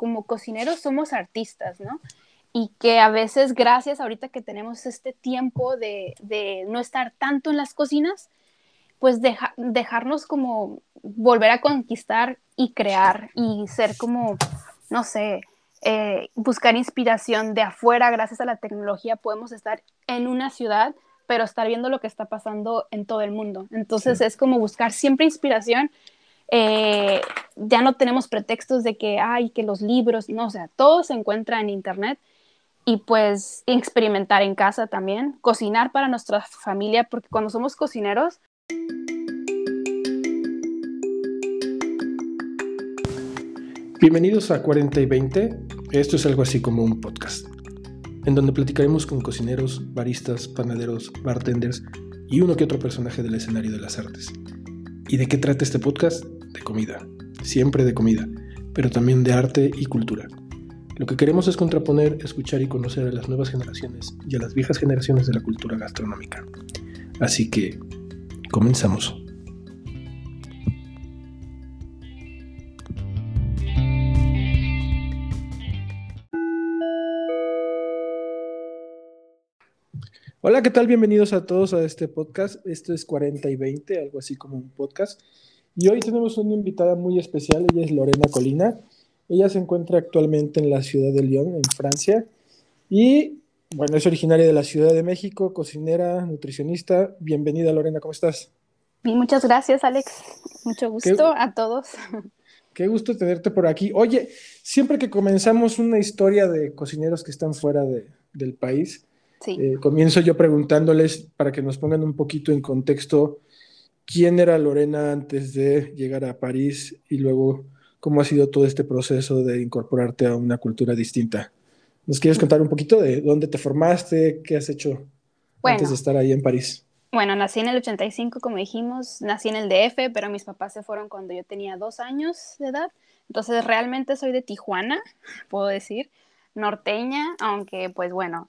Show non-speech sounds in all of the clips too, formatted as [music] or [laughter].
como cocineros somos artistas, ¿no? Y que a veces, gracias ahorita que tenemos este tiempo de, de no estar tanto en las cocinas, pues dejarnos como volver a conquistar y crear y ser como, no sé, eh, buscar inspiración de afuera, gracias a la tecnología podemos estar en una ciudad, pero estar viendo lo que está pasando en todo el mundo. Entonces es como buscar siempre inspiración. Eh, ya no tenemos pretextos de que, hay que los libros, no, o sea, todo se encuentra en Internet y pues experimentar en casa también, cocinar para nuestra familia, porque cuando somos cocineros, Bienvenidos a 40 y 20. Esto es algo así como un podcast, en donde platicaremos con cocineros, baristas, panaderos, bartenders y uno que otro personaje del escenario de las artes. ¿Y de qué trata este podcast? De comida, siempre de comida, pero también de arte y cultura. Lo que queremos es contraponer, escuchar y conocer a las nuevas generaciones y a las viejas generaciones de la cultura gastronómica. Así que, comenzamos. Hola, ¿qué tal? Bienvenidos a todos a este podcast. Esto es 40 y 20, algo así como un podcast. Y hoy tenemos una invitada muy especial, ella es Lorena Colina. Ella se encuentra actualmente en la ciudad de Lyon, en Francia. Y bueno, es originaria de la Ciudad de México, cocinera, nutricionista. Bienvenida, Lorena, ¿cómo estás? muchas gracias, Alex. Mucho gusto a todos. Qué gusto tenerte por aquí. Oye, siempre que comenzamos una historia de cocineros que están fuera de, del país, eh, comienzo yo preguntándoles para que nos pongan un poquito en contexto quién era Lorena antes de llegar a París y luego cómo ha sido todo este proceso de incorporarte a una cultura distinta. ¿Nos quieres contar un poquito de dónde te formaste, qué has hecho antes de estar ahí en París? Bueno, nací en el 85, como dijimos, nací en el DF, pero mis papás se fueron cuando yo tenía dos años de edad. Entonces, realmente soy de Tijuana, [laughs] puedo decir, norteña, aunque pues bueno,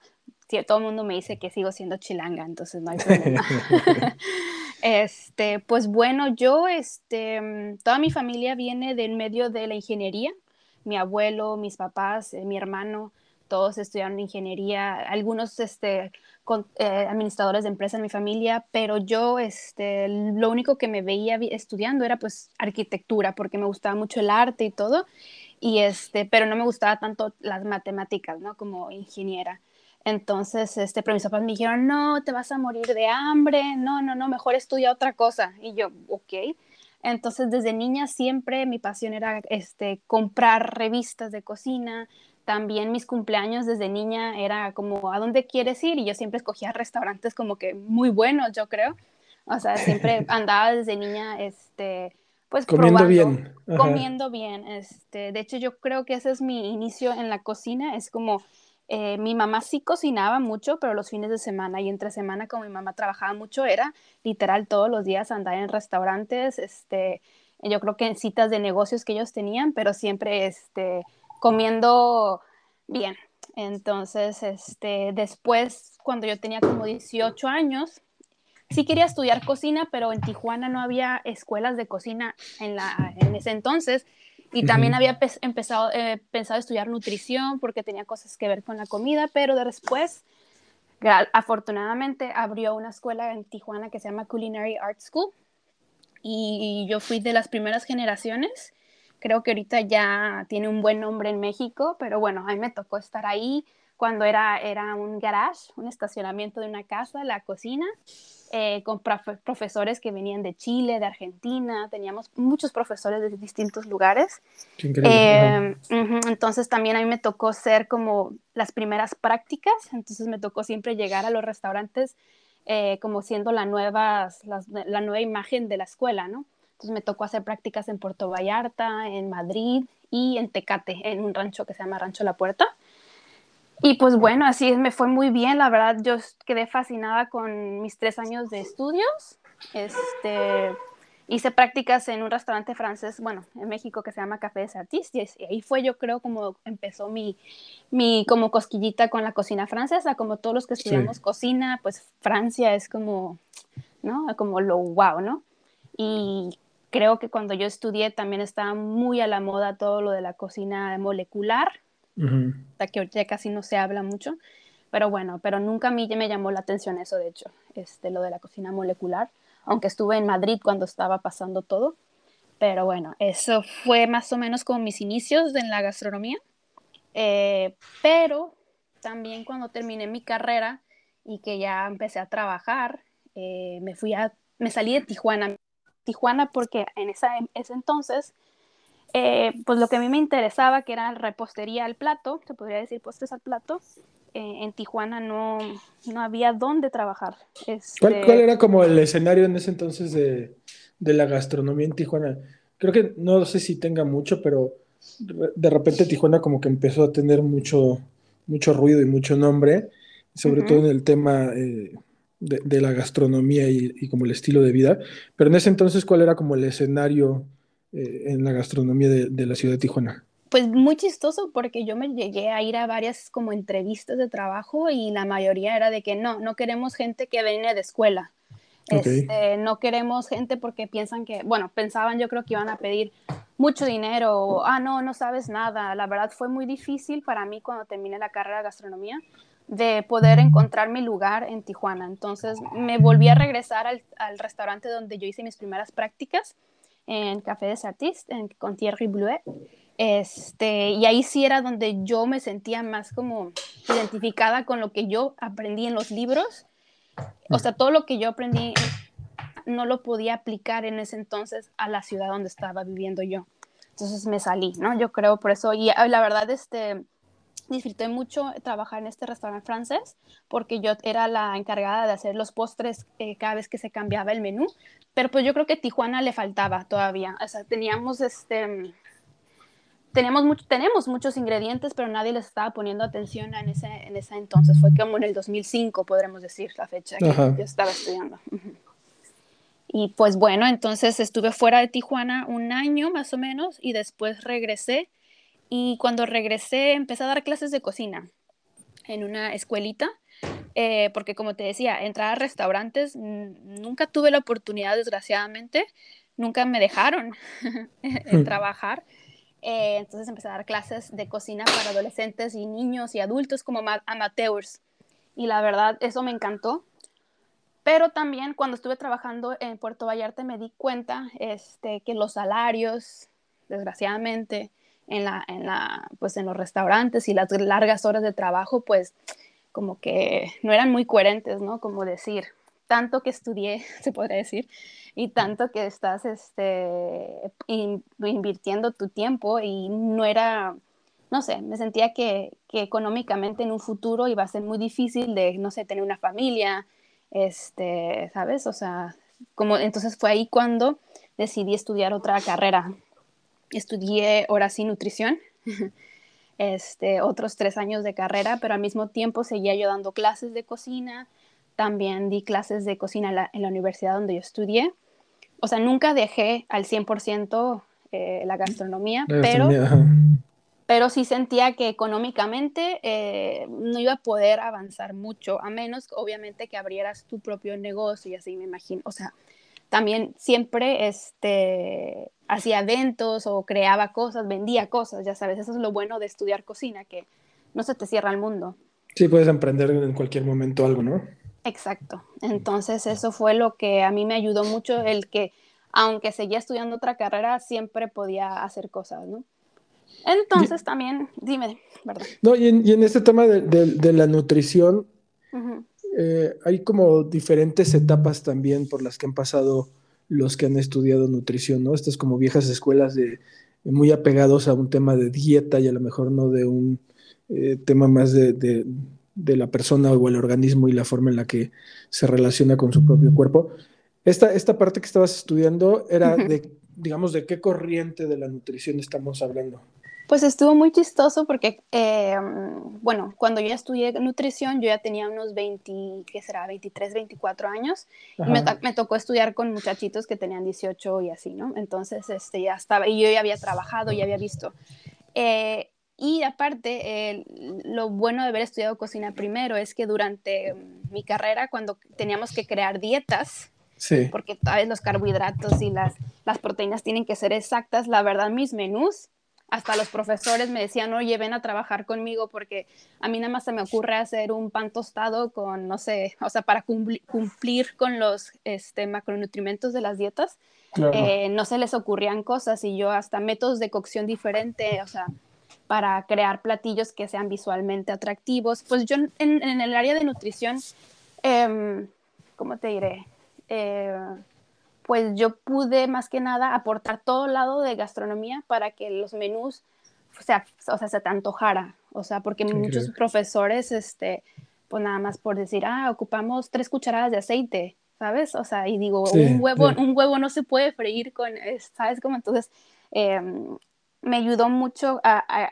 todo el mundo me dice que sigo siendo chilanga, entonces no hay problema. [laughs] [laughs] este, pues bueno, yo, este, toda mi familia viene del medio de la ingeniería. Mi abuelo, mis papás, eh, mi hermano, todos estudiaron ingeniería, algunos este, eh, administradores de empresas en mi familia, pero yo este, lo único que me veía estudiando era pues arquitectura, porque me gustaba mucho el arte y todo, y este, pero no me gustaba tanto las matemáticas, ¿no? Como ingeniera. Entonces, este, pero mis papás me dijeron, no, te vas a morir de hambre, no, no, no, mejor estudia otra cosa. Y yo, ok. Entonces, desde niña siempre mi pasión era este, comprar revistas de cocina. También mis cumpleaños desde niña era como, ¿a dónde quieres ir? Y yo siempre escogía restaurantes como que muy buenos, yo creo. O sea, siempre [laughs] andaba desde niña, este, pues comiendo bien. Comiendo bien. Este, de hecho, yo creo que ese es mi inicio en la cocina. Es como eh, mi mamá sí cocinaba mucho, pero los fines de semana y entre semana, como mi mamá trabajaba mucho, era literal todos los días andar en restaurantes, este, yo creo que en citas de negocios que ellos tenían, pero siempre este, comiendo bien. Entonces, este, después, cuando yo tenía como 18 años, sí quería estudiar cocina, pero en Tijuana no había escuelas de cocina en, la, en ese entonces. Y también había empezado, eh, pensado estudiar nutrición porque tenía cosas que ver con la comida, pero después, afortunadamente, abrió una escuela en Tijuana que se llama Culinary Art School. Y yo fui de las primeras generaciones. Creo que ahorita ya tiene un buen nombre en México, pero bueno, a mí me tocó estar ahí cuando era, era un garage, un estacionamiento de una casa, la cocina. Eh, con profesores que venían de Chile, de Argentina, teníamos muchos profesores de distintos lugares. Eh, entonces también a mí me tocó ser como las primeras prácticas, entonces me tocó siempre llegar a los restaurantes eh, como siendo la nueva, la, nueva imagen de la escuela, ¿no? Entonces me tocó hacer prácticas en Puerto Vallarta, en Madrid y en Tecate, en un rancho que se llama Rancho La Puerta. Y pues bueno, así me fue muy bien, la verdad yo quedé fascinada con mis tres años de estudios. Este, hice prácticas en un restaurante francés, bueno, en México que se llama Café de Artistes, y ahí fue yo creo como empezó mi, mi como cosquillita con la cocina francesa, como todos los que estudiamos cocina, pues Francia es como, ¿no? Como lo wow, ¿no? Y creo que cuando yo estudié también estaba muy a la moda todo lo de la cocina molecular, hasta que ahorita casi no se habla mucho, pero bueno, pero nunca a mí me llamó la atención eso, de hecho, este, lo de la cocina molecular, aunque estuve en Madrid cuando estaba pasando todo, pero bueno, eso fue más o menos como mis inicios en la gastronomía, eh, pero también cuando terminé mi carrera y que ya empecé a trabajar, eh, me fui me salí de Tijuana, Tijuana porque en esa, ese entonces, eh, pues lo que a mí me interesaba, que era repostería al plato, se podría decir postres al plato, eh, en Tijuana no, no había dónde trabajar. Este ¿Cuál, era como el escenario en ese entonces de, de, la gastronomía en Tijuana? Creo que no sé si tenga mucho, pero de repente Tijuana como que empezó a tener mucho, mucho ruido y mucho nombre, sobre todo en el tema... Eh, de, la gastronomía y, como el estilo de vida. Pero en ese entonces, ¿cuál era como el escenario eh, en la gastronomía de, la ciudad de Tijuana? Pues muy chistoso porque yo me llegué a ir a varias como entrevistas de trabajo y la mayoría era de que no, no queremos gente que viene de escuela. Este, no queremos gente porque piensan que, bueno, pensaban yo creo que iban a pedir mucho dinero o, ah, no, no sabes nada. La verdad fue muy difícil para mí cuando terminé la carrera de gastronomía de poder encontrar mi lugar en Tijuana. Entonces me volví a regresar al, restaurante donde yo hice mis primeras prácticas, en Café des Artistes, en, con Thierry Bluet. Este, y ahí sí era donde yo me sentía más como identificada con lo que yo aprendí en los libros. O sea, todo lo que yo aprendí no lo podía aplicar en ese entonces a la ciudad donde estaba viviendo yo. Entonces me salí, ¿no? Yo creo por eso, y la verdad, este, disfruté mucho trabajar en este restaurante francés porque yo era la encargada de hacer los postres eh, cada vez que se cambiaba el menú, pero pues yo creo que Tijuana le faltaba todavía, o sea, teníamos este teníamos mucho, tenemos muchos ingredientes, pero nadie les estaba poniendo atención en ese, en ese entonces. Fue como en el 2005, podremos decir, la fecha que yo estaba estudiando. Y pues bueno, entonces estuve fuera de Tijuana un año más o menos y después regresé y cuando regresé, empecé a dar clases de cocina en una escuelita, eh, porque como te decía, entrar a restaurantes, nunca tuve la oportunidad, desgraciadamente, nunca me dejaron [laughs] hmm. trabajar. Eh, entonces empecé a dar clases de cocina para adolescentes y niños y adultos como amateurs. Y la verdad, eso me encantó. Pero también cuando estuve trabajando en Puerto Vallarta me di cuenta este, que los salarios, desgraciadamente, en, la, en, la, pues en los restaurantes y las largas horas de trabajo, pues como que no eran muy coherentes, ¿no? Como decir, tanto que estudié, [laughs] se podría decir, y tanto que estás este, invirtiendo tu tiempo y no era, no sé, me sentía que, que, económicamente en un futuro iba a ser muy difícil de, no sé, tener una familia, este, ¿sabes? O sea, como entonces fue ahí cuando decidí estudiar otra carrera estudié horas y nutrición, [laughs] este, otros tres años de carrera, pero al mismo tiempo seguía yo dando clases de cocina, también di clases de cocina en la, universidad donde yo estudié. O sea, nunca dejé al 100% eh, la gastronomía, pero, pero sí sentía que económicamente eh, no iba a poder avanzar mucho, a menos obviamente que abrieras tu propio negocio y así me imagino. O sea, también siempre este, hacía eventos o creaba cosas, vendía cosas, ya sabes, eso es lo bueno de estudiar cocina, que no se te cierra el mundo. Sí, puedes emprender en cualquier momento algo, ¿no? Exacto. Entonces eso fue lo que a mí me ayudó mucho, el que aunque seguía estudiando otra carrera, siempre podía hacer cosas, ¿no? Entonces también, dime, ¿verdad? No, y en, este tema de, la nutrición, eh, hay como diferentes etapas también por las que han pasado los que han estudiado nutrición, ¿no? Estas como viejas escuelas de muy apegados a un tema de dieta y a lo mejor no de un eh, tema más de, la persona o el organismo y la forma en la que se relaciona con su propio cuerpo. Esta, esta parte que estabas estudiando era de, digamos, de qué corriente de la nutrición estamos hablando. Pues estuvo muy chistoso porque, eh, bueno, cuando yo estudié nutrición, yo ya tenía unos 20, ¿qué será? 23, 24 años. Y me, tocó estudiar con muchachitos que tenían 18 y así, ¿no? Entonces, este, ya estaba, y yo ya había trabajado, ya había visto. Eh, y aparte, lo bueno de haber estudiado cocina primero es que durante mi carrera, cuando teníamos que crear dietas, Sí. Porque vez los carbohidratos y las, las proteínas tienen que ser exactas. La verdad, mis menús, hasta los profesores me decían, oye, ven a trabajar conmigo porque a mí nada más se me ocurre hacer un pan tostado con, no sé, o sea, para cumplir con los este, macronutrientes de las dietas. Eh, no se les ocurrían cosas y yo hasta métodos de cocción diferente, o sea, para crear platillos que sean visualmente atractivos. Pues yo en, el área de nutrición, eh, ¿cómo te diré? Eh, pues yo pude más que nada aportar todo lado de gastronomía para que los menús, o sea, o sea se te antojara. O sea, porque muchos profesores, este, pues nada más por decir, ah, ocupamos tres cucharadas de aceite, ¿sabes? O sea, y digo, un, huevo, un huevo no se puede freír con, ¿sabes? Como entonces, em, me ayudó mucho a,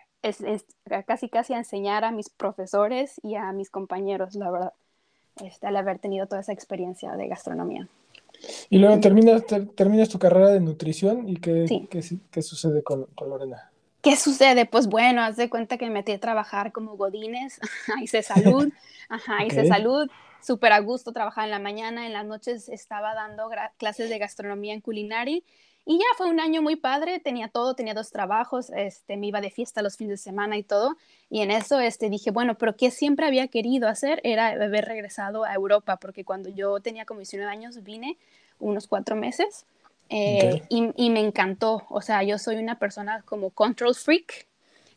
casi casi a enseñar a mis profesores y a mis compañeros, la verdad, este, al haber tenido toda esa experiencia de gastronomía. Y luego terminas, terminas tu carrera de nutrición y qué, qué, sucede con, Lorena. ¿Qué sucede? Pues bueno, haz de cuenta que me metí a trabajar como godines, [laughs] hice salud, [laughs] ajá, hice salud, súper a gusto, trabajaba en la mañana, en las noches estaba dando clases de gastronomía en Culinari y ya fue un año muy padre, tenía todo, tenía dos trabajos, este, me iba de fiesta los fines de semana y todo. Y en eso este, dije, bueno, pero que siempre había querido hacer era haber regresado a Europa, porque cuando yo tenía como 19 años vine unos cuatro meses eh, y, y, me encantó. O sea, yo soy una persona como control freak,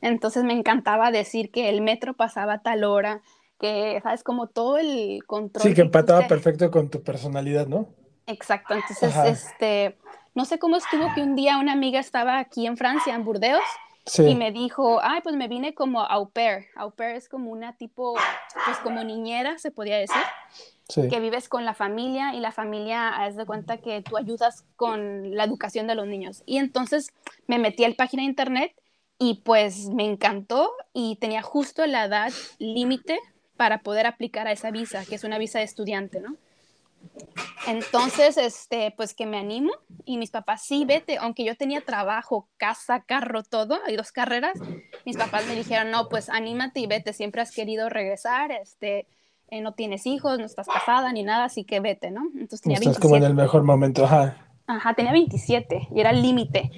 entonces me encantaba decir que el metro pasaba a tal hora, que, ¿sabes? Como todo el control. Sí, que empataba perfecto con tu personalidad, ¿no? Exacto, entonces, este no sé cómo estuvo que un día una amiga estaba aquí en Francia, en Burdeos, y me dijo, ay, pues me vine como au pair. Au pair es como una tipo, pues como niñera, se podía decir. Que vives con la familia y la familia, haz de cuenta que tú ayudas con la educación de los niños. Y entonces me metí a la página de internet y pues me encantó y tenía justo la edad límite para poder aplicar a esa visa, que es una visa de estudiante, ¿no? Entonces, este, pues que me animo y mis papás, sí, vete, aunque yo tenía trabajo, casa, carro, todo, hay dos carreras, mis papás me dijeron, no, pues anímate y vete, siempre has querido regresar, este, eh, no tienes hijos, no estás casada ni nada, así que vete, ¿no? Entonces tenía Estás como en el mejor momento, ajá. Ajá, tenía 27 y era el límite.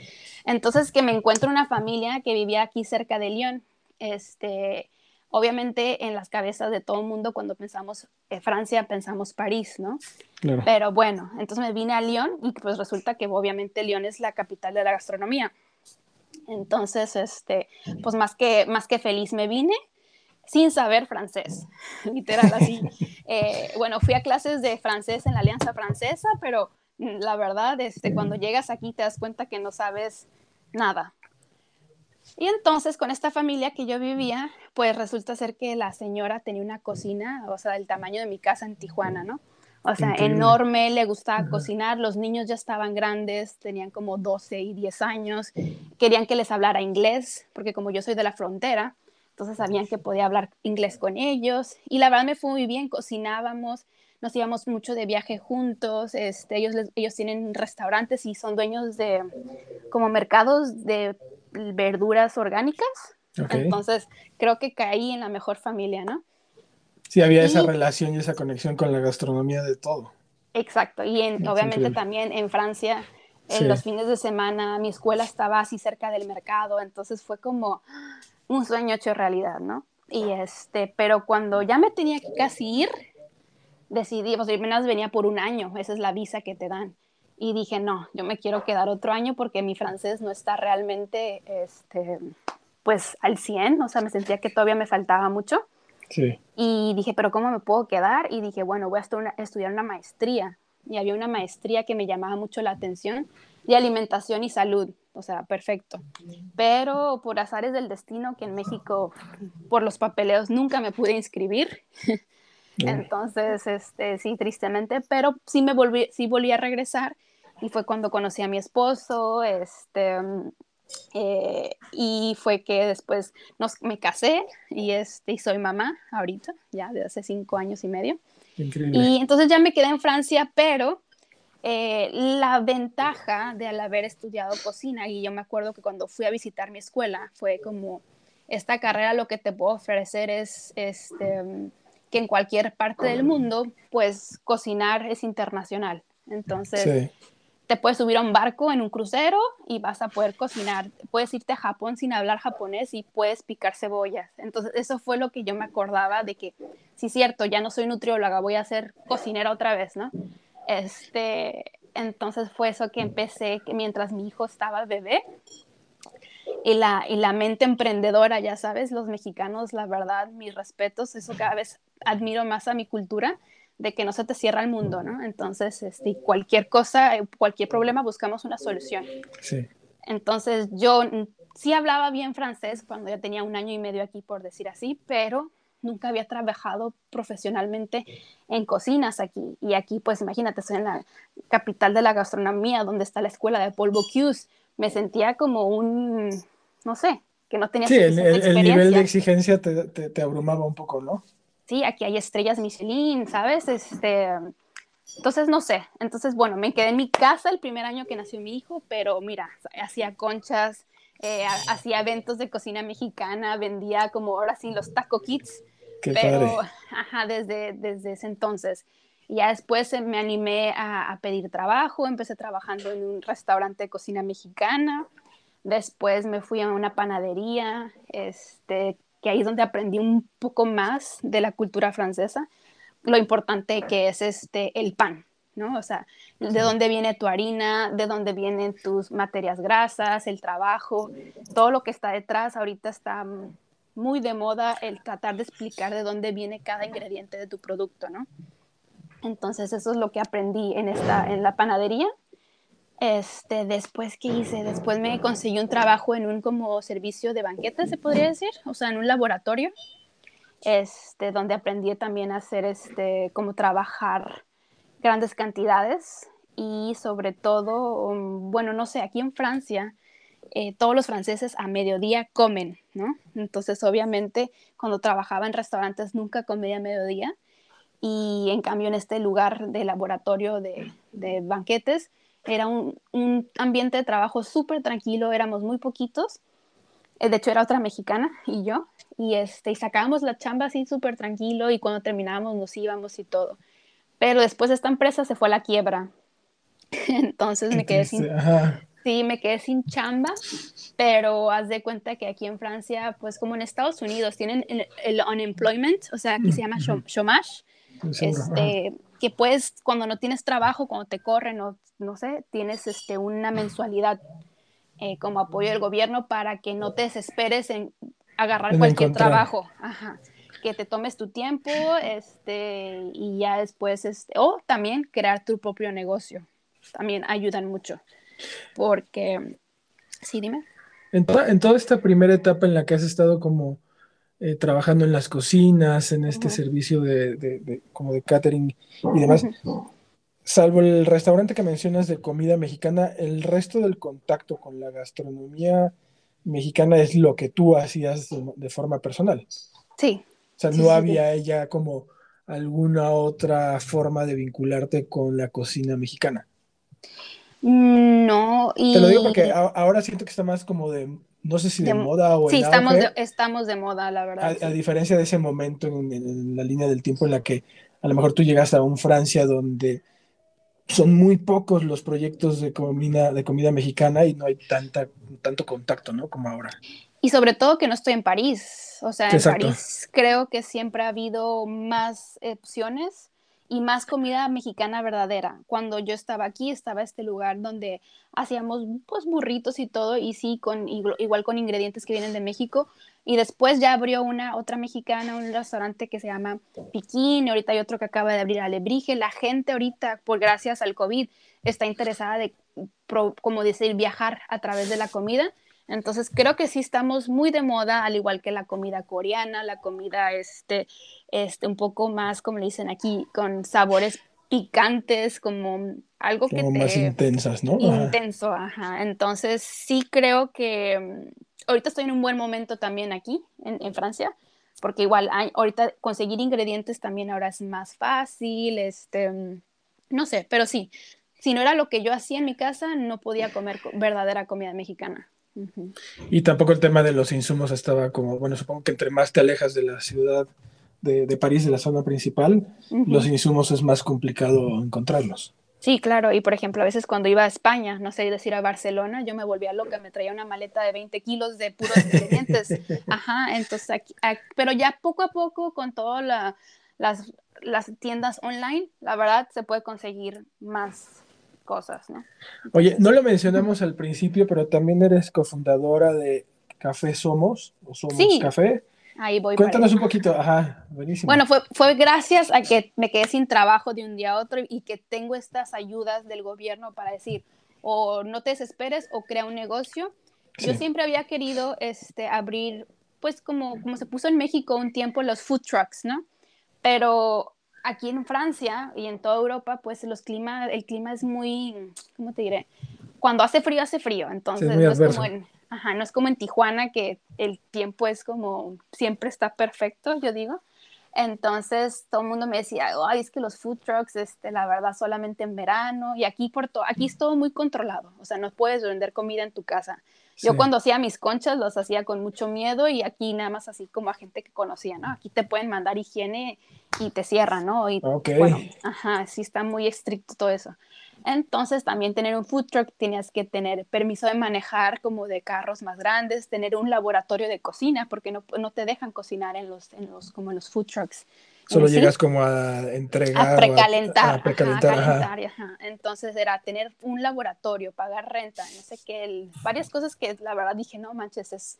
Entonces que me encuentro una familia que vivía aquí cerca de Lyon, este, obviamente en las cabezas de todo el mundo cuando pensamos en Francia pensamos París, ¿no? Pero bueno, entonces me vine a Lyon y pues resulta que obviamente Lyon es la capital de la gastronomía. Entonces, este, pues más que, más que feliz me vine sin saber francés, [laughs] literal así. [laughs] Eh, bueno, fui a clases de francés en la Alianza Francesa, pero la verdad, este, cuando llegas aquí te das cuenta que no sabes nada. Y entonces con esta familia que yo vivía, pues resulta ser que la señora tenía una cocina, o sea, del tamaño de mi casa en Tijuana, ¿no? O sea, enorme, le gustaba cocinar, los niños ya estaban grandes, tenían como 12 y 10 años, querían que les hablara inglés, porque como yo soy de la frontera, entonces sabían que podía hablar inglés con ellos, y la verdad me fue muy bien, cocinábamos, nos íbamos mucho de viaje juntos, este, ellos, ellos tienen restaurantes y son dueños de como mercados de verduras orgánicas. Entonces, creo que caí en la mejor familia, ¿no? Sí, había esa relación y esa conexión con la gastronomía de todo. Exacto, y obviamente también en Francia, en los fines de semana, mi escuela estaba así cerca del mercado, entonces fue como un sueño hecho realidad, ¿no? Y este, pero cuando ya me tenía que casi ir, decidí, pues menos venía por un año, esa es la visa que te dan y dije, no, yo me quiero quedar otro año porque mi francés no está realmente, este, pues, al 100, o sea, me sentía que todavía me faltaba mucho. Sí. Y dije, pero ¿cómo me puedo quedar? Y dije, bueno, voy a estudiar una maestría. Y había una maestría que me llamaba mucho la atención de alimentación y salud, o sea, perfecto. Pero por azares del destino, que en México, por los papeleos, nunca me pude inscribir. [laughs] Entonces, este, sí, tristemente, pero sí me volví, sí volví a regresar y fue cuando conocí a mi esposo, este, eh, y fue que después nos, me casé y, este, y soy mamá ahorita, ya de hace cinco años y medio. Increíble. Y entonces ya me quedé en Francia, pero eh, la ventaja de al haber estudiado cocina, y yo me acuerdo que cuando fui a visitar mi escuela, fue como, esta carrera lo que te puedo ofrecer es, este, que en cualquier parte del mundo, pues cocinar es internacional. Entonces, te puedes subir a un barco en un crucero y vas a poder cocinar. Puedes irte a Japón sin hablar japonés y puedes picar cebollas. Entonces, eso fue lo que yo me acordaba de que, sí, cierto, ya no soy nutrióloga, voy a ser cocinera otra vez, ¿no? Este, entonces fue eso que empecé, que mientras mi hijo estaba bebé, y la, y la mente emprendedora, ya sabes, los mexicanos, la verdad, mis respetos, eso cada vez admiro más a mi cultura, de que no se te cierra el mundo, ¿no? Entonces, este, cualquier cosa, cualquier problema, buscamos una solución. Sí. Entonces, yo sí hablaba bien francés cuando ya tenía un año y medio aquí, por decir así, pero nunca había trabajado profesionalmente en cocinas aquí. Y aquí, pues imagínate, soy en la capital de la gastronomía, donde está la escuela de Paul Bocuse. Me sentía como un, no sé, que no tenía Sí, el, el, nivel de exigencia te, te, te abrumaba un poco, ¿no? sí, aquí hay estrellas Michelin, ¿sabes? Este, entonces, no sé. Entonces, bueno, me quedé en mi casa el primer año que nació mi hijo, pero mira, hacía conchas, eh, hacía eventos de cocina mexicana, vendía como ahora sí los taco kits. Qué pero, ajá, desde, desde ese entonces. Y ya después me animé a, a, pedir trabajo, empecé trabajando en un restaurante de cocina mexicana, después me fui a una panadería, este, que ahí es donde aprendí un poco más de la cultura francesa, lo importante que es este, el pan, ¿no? O sea, de dónde viene tu harina, de dónde vienen tus materias grasas, el trabajo, todo lo que está detrás. Ahorita está muy de moda el tratar de explicar de dónde viene cada ingrediente de tu producto, ¿no? Entonces eso es lo que aprendí en, esta, en la panadería este, después, ¿qué hice? Después me conseguí un trabajo en un como servicio de banquetes, se podría decir, o sea, en un laboratorio, este, donde aprendí también a hacer, este, como trabajar grandes cantidades y sobre todo, um, bueno, no sé, aquí en Francia, eh, todos los franceses a mediodía comen, ¿no? Entonces, obviamente, cuando trabajaba en restaurantes nunca comía a mediodía y en cambio en este lugar de laboratorio de, de banquetes, era un, un ambiente de trabajo súper tranquilo, éramos muy poquitos. Eh, de hecho, era otra mexicana y yo. Y, este, y sacábamos la chamba así súper tranquilo y cuando terminábamos nos íbamos y todo. Pero después esta empresa se fue a la quiebra. [laughs] Entonces me quedé sin... Sí, me quedé sin chamba, pero haz de cuenta que aquí en Francia, pues como en Estados Unidos, tienen el, unemployment, o sea, aquí se llama chômage, este, que puedes, cuando no tienes trabajo, cuando te corren o no sé, tienes este, una mensualidad eh, como apoyo del gobierno para que no te desesperes en agarrar cualquier trabajo. Que te tomes tu tiempo este, y ya después, este, o también crear tu propio negocio. También ayudan mucho. Porque, sí, dime. En, en toda esta primera etapa en la que has estado como eh, trabajando en las cocinas, en este servicio de, como de catering y demás, salvo el restaurante que mencionas de comida mexicana, el resto del contacto con la gastronomía mexicana es lo que tú hacías de, forma personal. Sí. O sea, no había ella como alguna otra forma de vincularte con la cocina mexicana. Mm, no, y... Te lo digo porque ahora siento que está más como de, no sé si de, moda o... Sí, estamos, de, estamos de moda, la verdad. A, diferencia de ese momento en, en, la línea del tiempo en la que a lo mejor tú llegas a un Francia donde son muy pocos los proyectos de comida, de comida mexicana y no hay tanta, tanto contacto, ¿no? Como ahora. Y sobre todo que no estoy en París. O sea, en París creo que siempre ha habido más opciones y más comida mexicana verdadera. Cuando yo estaba aquí, estaba este lugar donde hacíamos pues burritos y todo, y sí, con, igual con ingredientes que vienen de México. Y después ya abrió una otra mexicana, un restaurante que se llama Piquín, y ahorita hay otro que acaba de abrir Alebrije. La gente ahorita, por gracias al COVID, está interesada de, como decir, viajar a través de la comida. Entonces creo que sí estamos muy de moda, al igual que la comida coreana, la comida este, este, un poco más, como le dicen aquí, con sabores picantes, como algo que te... más intensas, ¿no? Intenso, ajá. Entonces sí creo que mm, ahorita estoy en un buen momento también aquí, en, Francia, porque igual ahorita conseguir ingredientes también ahora es más fácil, este, mm, no sé, pero sí, si no era lo que yo hacía en mi casa, no podía comer verdadera comida mexicana. Y tampoco el tema de los insumos estaba como, bueno, supongo que entre más te alejas de la ciudad de, París, de la zona principal, los insumos es más complicado encontrarlos. Sí, claro, y por ejemplo, a veces cuando iba a España, no sé, decir a Barcelona, yo me volvía loca, me traía una maleta de 20 kilos de puros ingredientes. [laughs] Ajá, entonces, aquí, pero ya poco a poco, con todas las, las tiendas online, la verdad se puede conseguir más cosas, ¿no? Oye, no lo mencionamos al principio, pero también eres cofundadora de Café Somos, o Somos Café. Ahí voy. Cuéntanos un poquito, ajá, buenísimo. Bueno, fue, fue gracias a que me quedé sin trabajo de un día a otro y que tengo estas ayudas del gobierno para decir, o no te desesperes o crea un negocio. Yo siempre había querido este, abrir, pues como, como se puso en México un tiempo los food trucks, ¿no? Pero aquí en Francia y en toda Europa, pues los clima, el clima es muy, ¿cómo te diré? Cuando hace frío, hace frío. Entonces, no es como en, Ajá, no es como en Tijuana que el tiempo es como siempre está perfecto, yo digo. Entonces todo el mundo me decía, ay, es que los food trucks, este, la verdad, solamente en verano. Y aquí, por aquí es todo muy controlado. O sea, no puedes vender comida en tu casa. Yo cuando hacía mis conchas los hacía con mucho miedo y aquí nada más así como a gente que conocía, ¿no? Aquí te pueden mandar higiene y te cierran, ¿no? Y, bueno, ajá, sí está muy estricto todo eso. Entonces también tener un food truck tenías que tener permiso de manejar como de carros más grandes, tener un laboratorio de cocina porque no, no te dejan cocinar en los, en los, como en los food trucks. Solo llegas como a entregar. A precalentar. A, precalentar, Entonces era tener un laboratorio, pagar renta, no sé qué, varias cosas que la verdad dije, no manches, es,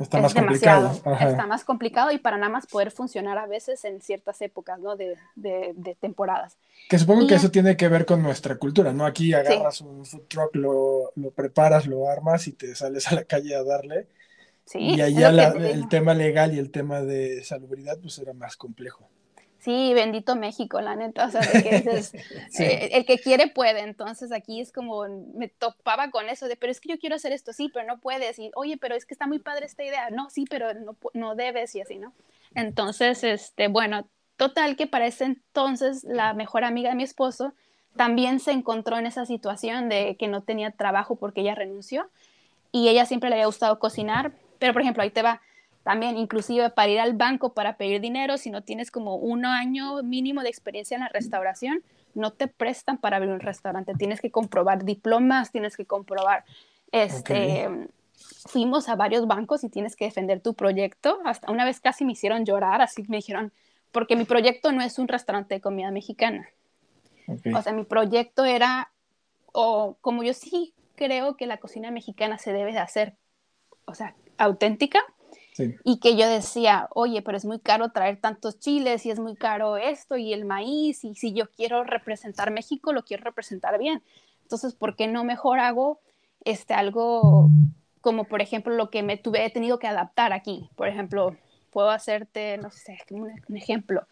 Está más complicado. Está más complicado y para nada más poder funcionar a veces en ciertas épocas, ¿no? De, de, temporadas. Que supongo que eso tiene que ver con nuestra cultura, ¿no? Aquí agarras un food truck, lo, lo, preparas, lo armas y te sales a la calle a darle. Sí, y allá el tema legal y el tema de salubridad pues era más complejo. Sí, bendito México, la neta, o sea, que dices, [laughs] eh, el que quiere puede, entonces aquí es como, me topaba con eso de, pero es que yo quiero hacer esto, sí, pero no puedes, y oye, pero es que está muy padre esta idea, no, sí, pero no, no debes, y así, ¿no? Entonces, este, bueno, total que para ese entonces la mejor amiga de mi esposo también se encontró en esa situación de que no tenía trabajo porque ella renunció, y ella siempre le había gustado cocinar, pero por ejemplo, ahí te va, también, inclusive para ir al banco para pedir dinero, si no tienes como un año mínimo de experiencia en la restauración, no te prestan para abrir un restaurante. Tienes que comprobar diplomas, tienes que comprobar, este, fuimos a varios bancos y tienes que defender tu proyecto. Hasta una vez casi me hicieron llorar, así me dijeron, porque mi proyecto no es un restaurante de comida mexicana. O sea, mi proyecto era, o como yo sí creo que la cocina mexicana se debe de hacer, o sea, auténtica, y que yo decía, oye, pero es muy caro traer tantos chiles y es muy caro esto y el maíz y si yo quiero representar México, lo quiero representar bien. Entonces, ¿por qué no mejor hago este, algo como, por ejemplo, lo que me tuve, he tenido que adaptar aquí? Por ejemplo, puedo hacerte, no sé, un, ejemplo,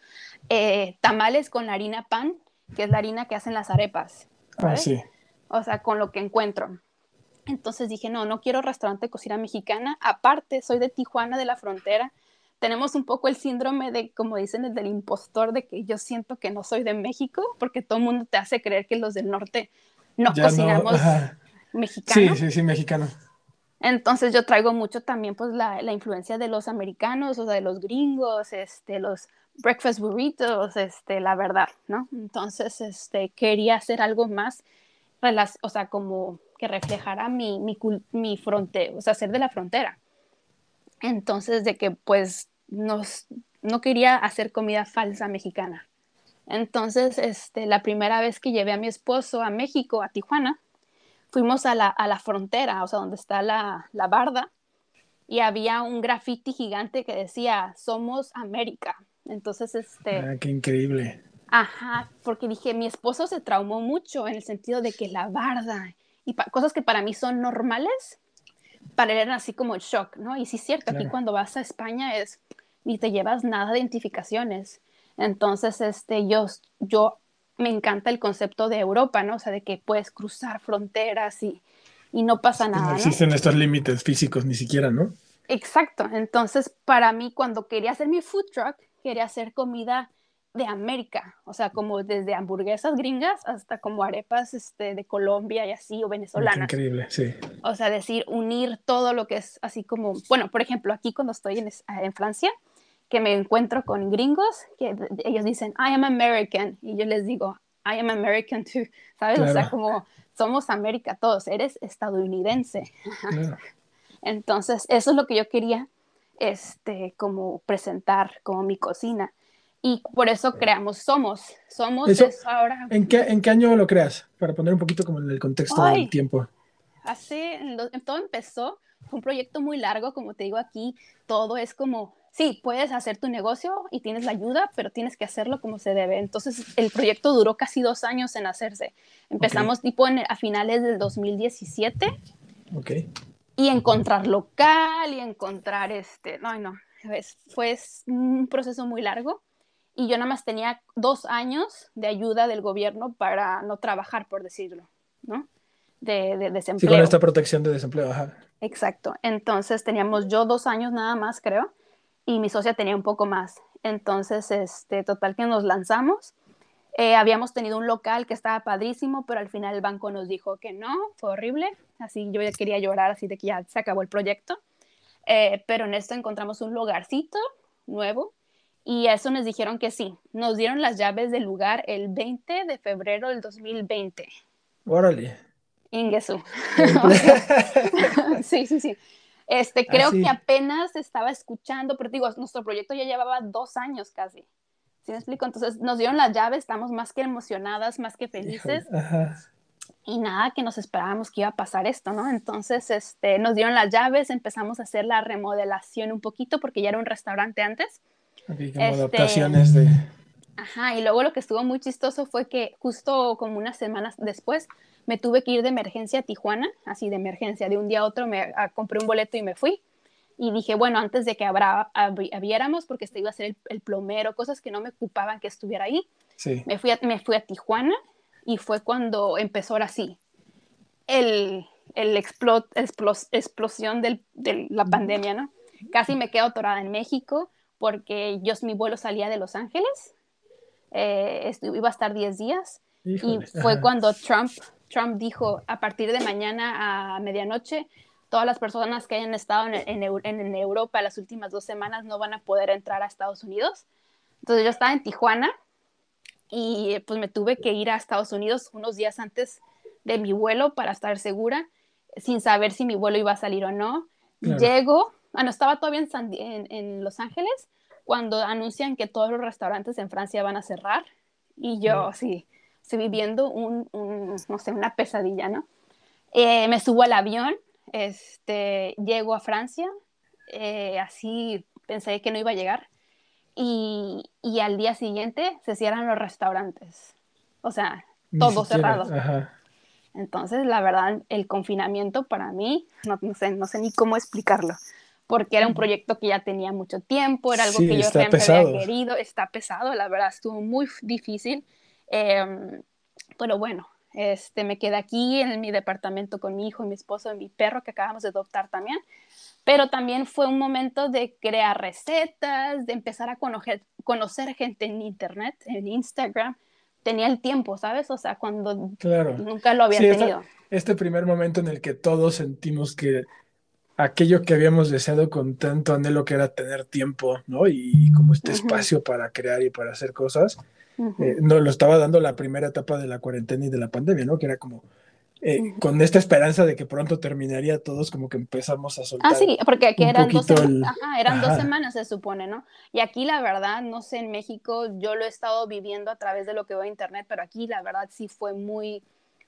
eh, tamales con la harina pan, que es la harina que hacen las arepas. Ah, sí. O sea, con lo que encuentro. Entonces dije, no, no quiero restaurante de cocina mexicana. Aparte, soy de Tijuana, de la frontera. Tenemos un poco el síndrome de, como dicen, el del impostor, de que yo siento que no soy de México, porque todo el mundo te hace creer que los del norte no cocinamos mexicano. Sí, sí, sí, mexicano. Entonces yo traigo mucho también pues la, la, influencia de los americanos, o sea, de los gringos, este, los breakfast burritos, este, la verdad, ¿no? Entonces, este, quería hacer algo más, o sea, como que reflejara mi, mi, mi frontera, o sea, ser de la frontera. Entonces, de que pues nos, no quería hacer comida falsa mexicana. Entonces, este, la primera vez que llevé a mi esposo a México, a Tijuana, fuimos a la, a la frontera, o sea, donde está la, la barda, y había un graffiti gigante que decía, somos América. Entonces, este... Ah, qué increíble. Ajá, porque dije, mi esposo se traumó mucho en el sentido de que la barda y cosas que para mí son normales, para él eran así como el shock, ¿no? Y sí es cierto, aquí cuando vas a España es, ni te llevas nada de identificaciones. Entonces, este, yo, yo me encanta el concepto de Europa, ¿no? O sea, de que puedes cruzar fronteras y, y no pasa nada. No existen estos límites físicos ni siquiera, ¿no? Exacto. Entonces, para mí, cuando quería hacer mi food truck, quería hacer comida de América, o sea, como desde hamburguesas gringas hasta como arepas este, de Colombia y así, o venezolanas. increíble, sí. O sea, decir, unir todo lo que es así como, bueno, por ejemplo, aquí cuando estoy en, en Francia, que me encuentro con gringos, que ellos dicen, I am American, y yo les digo, I am American too, [laughs] ¿sabes? O sea, como somos América todos, eres estadounidense. [laughs] Entonces, eso es lo que yo quería, este, como presentar como mi cocina. Y por eso creamos Somos. Somos ahora... ¿en qué, ¿En qué año lo creas? Para poner un poquito como en el contexto del tiempo. Hace, todo empezó, fue un proyecto muy largo, como te digo aquí, todo es como sí, puedes hacer tu negocio y tienes la ayuda, pero tienes que hacerlo como se debe. Entonces, el proyecto duró casi dos años en hacerse. Empezamos tipo a finales del 2017. Ok. Y encontrar local y encontrar este, no, no, fue un proceso muy largo. Y yo nada más tenía dos años de ayuda del gobierno para no trabajar, por decirlo, ¿no? De, de desempleo. Sí, con esta protección de desempleo, ajá. Exacto. Entonces teníamos yo dos años nada más, creo y mi socia tenía un poco más. Entonces, este, total que nos lanzamos. Eh, habíamos tenido un local que estaba padrísimo, pero al final el banco nos dijo que no, fue horrible. Así yo ya quería llorar, así de que ya se acabó el proyecto. Eh, pero en esto encontramos un lugarcito nuevo y eso nos dijeron que sí. Nos dieron las llaves del lugar el 20 de febrero del 2020. Órale. Ingesu. [laughs] sí, sí, sí. Este, creo que apenas estaba escuchando, pero digo, nuestro proyecto ya llevaba dos años casi. ¿Sí me explico? Entonces nos dieron la llave, estamos más que emocionadas, más que felices. Y nada, que nos esperábamos que iba a pasar esto, ¿no? Entonces, este, nos dieron las llaves, empezamos a hacer la remodelación un poquito, porque ya era un restaurante antes. Okay, como este, adaptaciones de... Ajá, y luego lo que estuvo muy chistoso fue que justo como unas semanas después me tuve que ir de emergencia a Tijuana, así de emergencia, de un día a otro me ah, compré un boleto y me fui. Y dije, bueno, antes de que abriéramos, porque este iba a ser el, plomero, cosas que no me ocupaban que estuviera ahí, me, fui a, me fui a Tijuana y fue cuando empezó ahora sí el, el explosión de la pandemia, ¿no? Casi me quedo atorada en México porque yo, mi vuelo salía de Los Ángeles, eh, iba a estar 10 días y fue cuando Trump Trump dijo, a partir de mañana a medianoche, todas las personas que hayan estado en, Europa las últimas dos semanas no van a poder entrar a Estados Unidos. Entonces yo estaba en Tijuana y pues me tuve que ir a Estados Unidos unos días antes de mi vuelo para estar segura, sin saber si mi vuelo iba a salir o no. Llego, ah, no, estaba todavía en, en, Los Ángeles cuando anuncian que todos los restaurantes en Francia van a cerrar y yo, sí estoy viviendo un, no sé, una pesadilla, ¿no? Eh, me subo al avión, este, llego a Francia, eh, así pensé que no iba a llegar, y, y, al día siguiente se cierran los restaurantes, o sea, todo cerrado. Entonces, la verdad, el confinamiento para mí, no, no, sé, no sé ni cómo explicarlo, porque era un proyecto que ya tenía mucho tiempo, era algo que yo siempre había querido, está pesado, la verdad, estuvo muy difícil. Em, pero bueno, este, me quedé aquí en mi departamento con mi hijo y mi esposo y mi perro que acabamos de adoptar también. Pero también fue un momento de crear recetas, de empezar a conocer, conocer gente en internet, en Instagram. Tenía el tiempo, ¿sabes? O sea, cuando nunca lo había tenido. este primer momento en el que todos sentimos que aquello que habíamos deseado con tanto anhelo que era tener tiempo, ¿no? Y, como este espacio para crear y para hacer cosas, eh, no lo estaba dando la primera etapa de la cuarentena y de la pandemia, ¿no? Que era como eh, con esta esperanza de que pronto terminaría todos, como que empezamos a soltar. Ah, sí, porque aquí eran, dos, eran dos semanas, se supone, ¿no? Y aquí la verdad, no sé, en México yo lo he estado viviendo a través de lo que veo en internet, pero aquí la verdad sí fue muy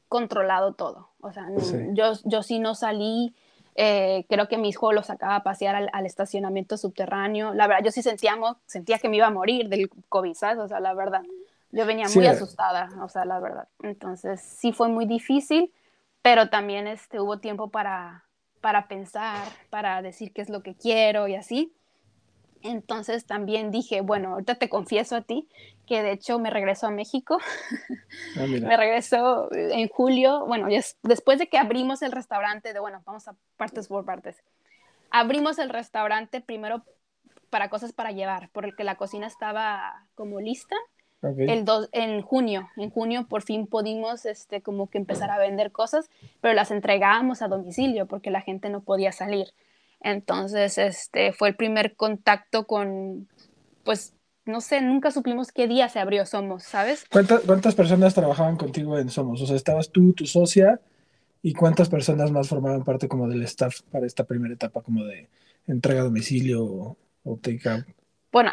controlado todo. O sea, Yo, yo sí no salí. Eh, creo que mi hijo lo sacaba a pasear al, estacionamiento subterráneo. La verdad, yo sí sentíamos, sentía que me iba a morir del COVID, ¿sabes? O sea, la verdad. Yo venía muy asustada, o sea, la verdad. Entonces, sí fue muy difícil, pero también este, hubo tiempo para, para pensar, para decir qué es lo que quiero y así. Entonces también dije, bueno, ahorita te confieso a ti que de hecho me regreso a México. [laughs] Ah, me regreso en julio, bueno, después de que abrimos el restaurante, de bueno, vamos a partes por partes. Abrimos el restaurante primero para cosas para llevar, porque la cocina estaba como lista el en junio, en junio por fin pudimos este, como que empezar a vender cosas, pero las entregábamos a domicilio porque la gente no podía salir. Entonces, este, fue el primer contacto con, pues, no sé, nunca supimos qué día se abrió Somos, ¿sabes? ¿Cuántas, ¿Cuántas personas trabajaban contigo en Somos? O sea, estabas tú, tu socia, y cuántas personas más formaban parte como del staff para esta primera etapa como de entrega a domicilio o, o take out. Bueno,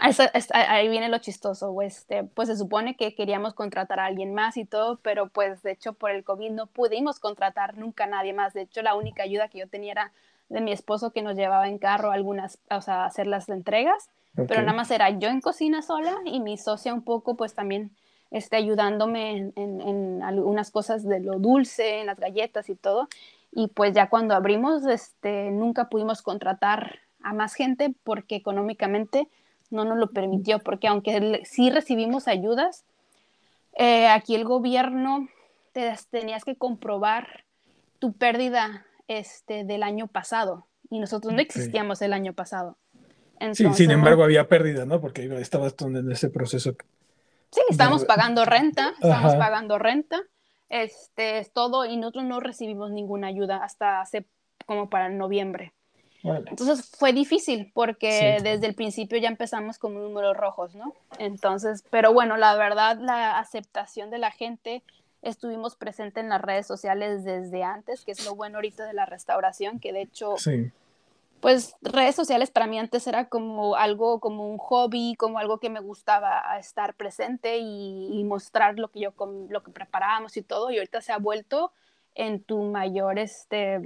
ahí viene lo chistoso, este, pues se supone que queríamos contratar a alguien más y todo, pero pues de hecho por el COVID no pudimos contratar nunca a nadie más. De hecho, la única ayuda que yo tenía era de mi esposo que nos llevaba en carro algunas, o sea, hacer las entregas, pero nada más era yo en cocina sola y mi socia un poco pues también este, ayudándome en, en, algunas cosas de lo dulce, en las galletas y todo. Y pues ya cuando abrimos, este, nunca pudimos contratar a más gente porque económicamente no nos lo permitió, porque aunque sí recibimos ayudas, eh, aquí el gobierno te, tenías que comprobar tu pérdida este, del año pasado y nosotros no existíamos el año pasado. sí, sin embargo había pérdida, ¿no? Porque estabas en ese proceso. Sí, estábamos pagando renta, estábamos pagando renta, este, es todo, y nosotros no recibimos ninguna ayuda hasta hace como para noviembre. Entonces fue difícil porque desde el principio ya empezamos con números rojos, ¿no? Entonces, pero bueno, la verdad, la aceptación de la gente, estuvimos presentes en las redes sociales desde antes, que es lo bueno ahorita de la restauración, que de hecho, pues redes sociales para mí antes era como algo, como un hobby, como algo que me gustaba estar presente y, y mostrar lo que yo, lo que preparábamos y todo, y ahorita se ha vuelto en tu mayor este,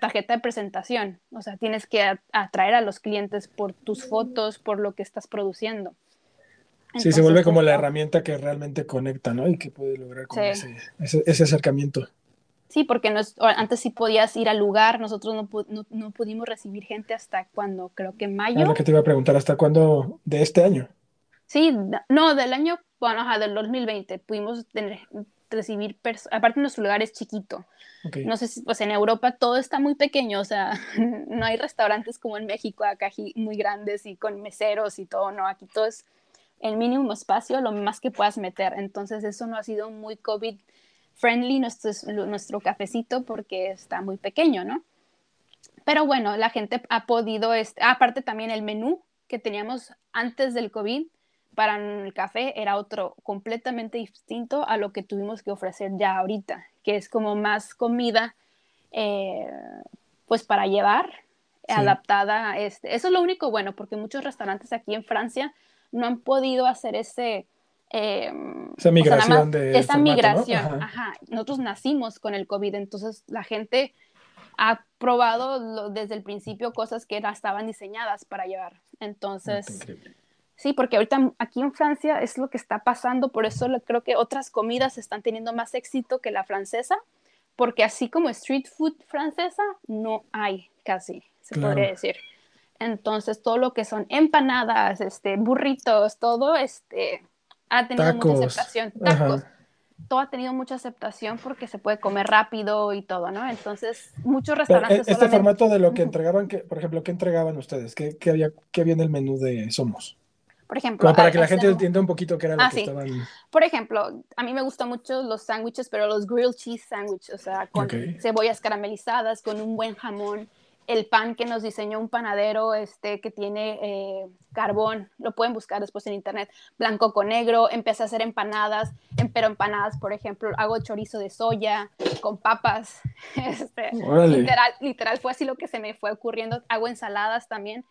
tarjeta de presentación. O sea, tienes que atraer a los clientes por tus fotos, por lo que estás produciendo. Sí, se vuelve como la herramienta que realmente conecta, ¿no? Y que puede lograr ese, ese, acercamiento. Sí, porque antes sí podías ir al lugar, nosotros no, no, pudimos recibir gente hasta cuando, creo que mayo. Ah, lo que te iba a preguntar, ¿hasta cuándo de este año? Sí, no, del año, bueno, ajá, del 2020, pudimos tener, recibir, aparte nuestro lugar es chiquito. No sé si, pues en Europa todo está muy pequeño, o sea, [laughs] no hay restaurantes como en México, acá muy grandes y con meseros y todo, no, aquí todo es el mínimo espacio, lo más que puedas meter. Entonces eso no ha sido muy COVID friendly nuestro, nuestro cafecito porque está muy pequeño, ¿no? Pero bueno, la gente ha podido, este, aparte también el menú que teníamos antes del COVID, para el café era otro completamente distinto a lo que tuvimos que ofrecer ya ahorita, que es como más comida, eh, pues para llevar, adaptada a este. Eso es lo único bueno, porque muchos restaurantes aquí en Francia no han podido hacer ese... Eh, esa migración de esa migración, Nosotros nacimos con el COVID, entonces la gente ha probado desde el principio cosas que estaban diseñadas para llevar. Entonces, Sí, porque ahorita aquí en Francia es lo que está pasando, por eso creo que otras comidas están teniendo más éxito que la francesa, porque así como street food francesa, no hay casi, se podría decir. Entonces, todo lo que son empanadas, este, burritos, todo este, ha tenido mucha aceptación. Tacos. Todo ha tenido mucha aceptación porque se puede comer rápido y todo, ¿no? Entonces, muchos restaurantes. E, este formato de lo que entregaban, que, por ejemplo, ¿qué entregaban ustedes? ¿Qué, qué había, ¿Qué había en el menú de Somos? Por ejemplo. para que la gente entienda un poquito qué era lo ah, que estaban. Por ejemplo, a mí me gustan mucho los sándwiches, pero los grilled cheese sandwiches, o sea, con cebollas caramelizadas, con un buen jamón. El pan que nos diseñó un panadero este, que tiene eh, carbón, lo pueden buscar después en internet, blanco con negro. Empecé a hacer empanadas, em, pero empanadas, por ejemplo, hago chorizo de soya con papas. [laughs] Este, literal, literal fue así lo que se me fue ocurriendo. Hago ensaladas también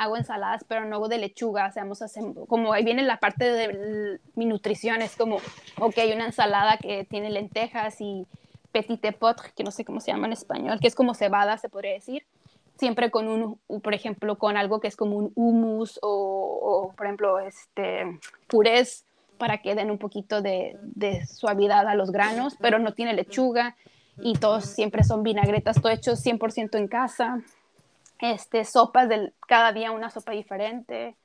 hago ensaladas, pero no hago de lechuga, hacemos, como ahí viene la parte de mi nutrición, es como, ok, una ensalada que tiene lentejas y petit pot, que no sé cómo se llama en español, que es como cebada, se podría decir, siempre con un, por ejemplo, con algo que es como un hummus o, por ejemplo, este, purés para que den un poquito de, de suavidad a los granos, pero no tiene lechuga y todos siempre son vinagretas, todo hecho 100% en casa. Este, sopas del, cada día una sopa diferente,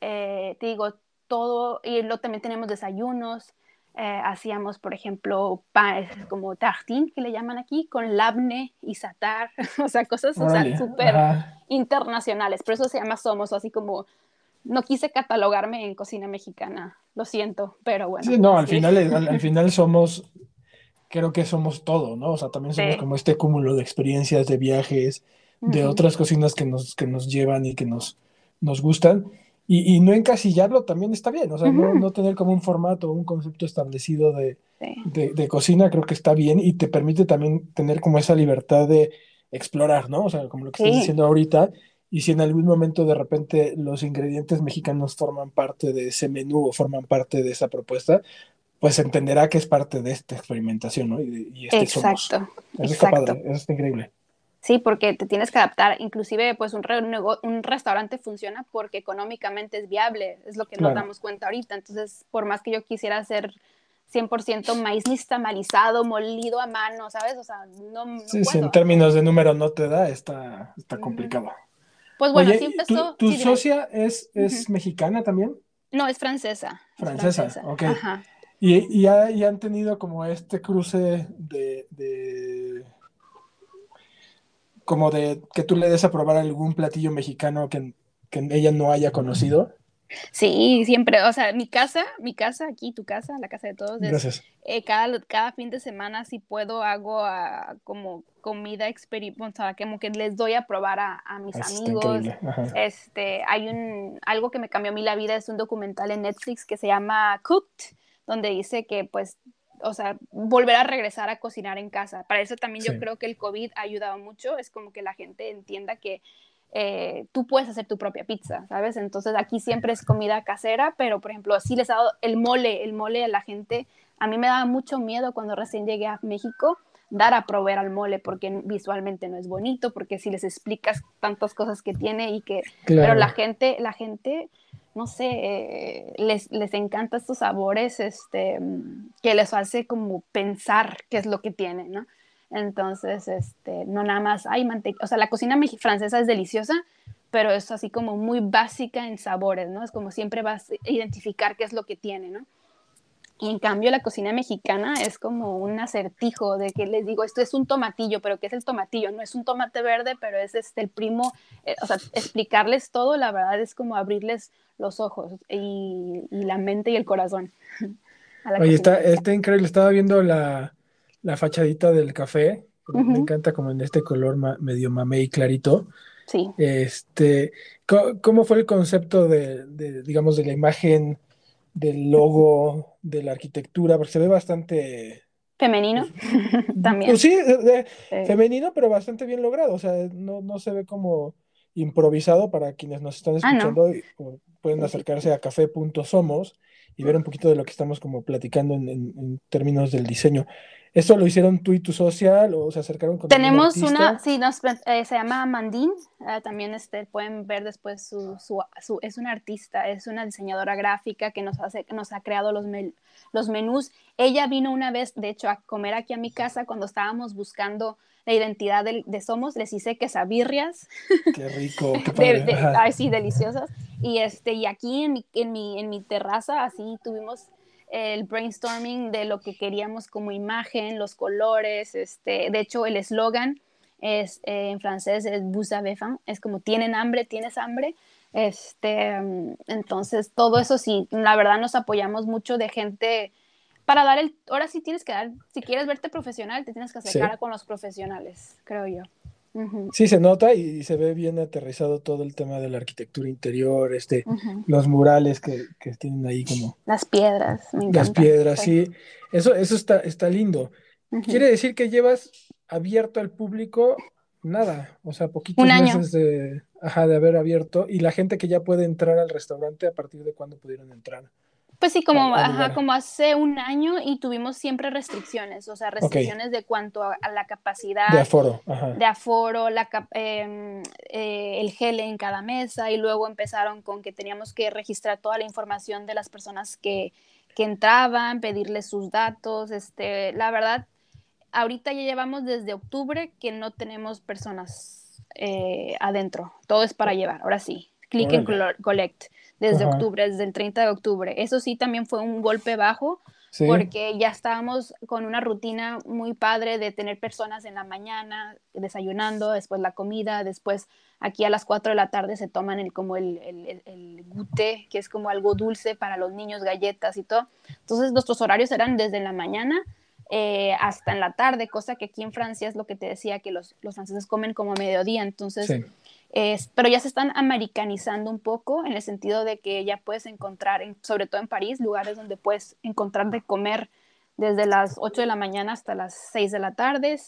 eh, te digo, todo, y luego también tenemos desayunos, eh, hacíamos, por ejemplo, pan, como tartín, que le llaman aquí, con labne y satar, [laughs] o sea, cosas súper internacionales, por eso se llama Somos, así como, no quise catalogarme en cocina mexicana, lo siento, pero bueno. Sí, no, al, final, al, [laughs] final somos, creo que somos todo, ¿no? O sea, también somos como este cúmulo de experiencias, de viajes, de otras cocinas que nos, que nos llevan y que nos, nos gustan. Y, no encasillarlo también está bien, o sea, no, tener como un formato o un concepto establecido de, de, cocina, creo que está bien y te permite también tener como esa libertad de explorar, ¿no? O sea, como lo que estás diciendo ahorita, y si en algún momento de repente los ingredientes mexicanos forman parte de ese menú o forman parte de esa propuesta, pues entenderá que es parte de esta experimentación, ¿no? Y, este exacto, Eso está padre, eso está increíble. Sí, porque te tienes que adaptar. Inclusive, pues un, un restaurante funciona porque económicamente es viable, es lo que nos damos cuenta ahorita. Entonces, por más que yo quisiera hacer 100% maíz nixtamalizado, molido a mano, ¿sabes? O sea, no, sí, sí, en términos de número no te da, está, está complicado. Pues bueno, así empezó. ¿Tu, socia es, es mexicana también? No, es francesa. Francesa, ok. Y, y, han tenido como este cruce de como de que tú le des a probar algún platillo mexicano que, ella no haya conocido? Sí, siempre, o sea, mi casa, mi casa aquí, tu casa, la casa de todos. Gracias. Eh, cada, cada fin de semana, si puedo, hago ah, como comida experimental, como que les doy a probar a, mis amigos. Este, hay un, algo que me cambió a mí la vida, es un documental en Netflix que se llama Cooked, donde dice que pues o sea, volver a regresar a cocinar en casa. Para eso también yo creo que el COVID ha ayudado mucho, es como que la gente entienda que eh, tú puedes hacer tu propia pizza, ¿sabes? Entonces aquí siempre es comida casera, pero por ejemplo, así les ha dado el mole, el mole a la gente. A mí me daba mucho miedo cuando recién llegué a México dar a probar al mole porque visualmente no es bonito, porque si les explicas tantas cosas que tiene y que... Pero la gente, la gente no sé, eh, les, les encanta estos sabores este, que les hace como pensar qué es lo que tiene, ¿no? Entonces, este, no nada más hay mantequilla, o sea, la cocina francesa es deliciosa, pero es así como muy básica en sabores, ¿no? Es como siempre vas a identificar qué es lo que tiene, ¿no? Y en cambio la cocina mexicana es como un acertijo de que les digo, esto es un tomatillo, pero ¿qué es el tomatillo? No es un tomate verde, pero es este, el primo, eh, o sea, explicarles todo, la verdad es como abrirles los ojos y, la mente y el corazón. [laughs] Oye, está, está, increíble, estaba viendo la, la fachadita del café, me encanta como en este color medio mamey clarito. Sí. Este, ¿cómo, fue el concepto de, de, digamos, de la imagen? del logo, de la arquitectura, porque se ve bastante... Femenino [laughs] también. Pues sí, femenino, pero bastante bien logrado. O sea, no, se ve como improvisado para quienes nos están ah, escuchando. pueden acercarse a café.somos y ver un poquito de lo que estamos como platicando en términos del diseño. ¿Esto lo hicieron tú y tu social o se acercaron con Tenemos una, sí, nos, eh, se llama Mandín, eh, también este, pueden ver después su, su, es una artista, es una diseñadora gráfica que nos, hace, nos ha creado los, los menús. Ella vino una vez, de hecho, a comer aquí a mi casa cuando estábamos buscando la identidad de, de Somos, les hice quesabirrias. Qué rico, [laughs] qué padre. ay, sí, deliciosas. Y, este, y aquí en mi, en mi, en mi terraza, así tuvimos el brainstorming de lo que queríamos como imagen, los colores, este, de hecho el eslogan es eh, en francés es vous avez faim, es como tienen hambre, tienes hambre. Este, entonces todo eso sí, la verdad nos apoyamos mucho de gente para dar el, ahora sí tienes que dar, si quieres verte profesional, te tienes que acercar con los profesionales, creo yo. Sí, se nota y, se ve bien aterrizado todo el tema de la arquitectura interior, este, los murales que, tienen ahí como... Las piedras, me Las piedras, sí. Eso, eso está, está lindo. Quiere decir que llevas abierto al público nada, o sea, poquitos meses de, de haber abierto y la gente que ya puede entrar al restaurante a partir de cuando pudieron entrar. Pues sí, como, como hace un año y tuvimos siempre restricciones, o sea, restricciones de cuanto a, la capacidad. De aforo. De aforo, la, em, eh, el gel en cada mesa y luego empezaron con que teníamos que registrar toda la información de las personas que, que entraban, pedirles sus datos. Este, la verdad, ahorita ya llevamos desde octubre que no tenemos personas eh, adentro, todo es para llevar, ahora sí, click and collect desde octubre, desde el 30 de octubre. Eso sí también fue un golpe bajo, porque ya estábamos con una rutina muy padre de tener personas en la mañana desayunando, después la comida, después aquí a las 4 de la tarde se toman el, como el, el, el, gute, que es como algo dulce para los niños, galletas y todo. Entonces nuestros horarios eran desde la mañana eh, hasta en la tarde, cosa que aquí en Francia es lo que te decía, que los, los franceses comen como a mediodía, entonces pero ya se están americanizando un poco en el sentido de que ya puedes encontrar, sobre todo en París, lugares donde puedes encontrar de comer desde las 8 de la mañana hasta las 6 de la tarde,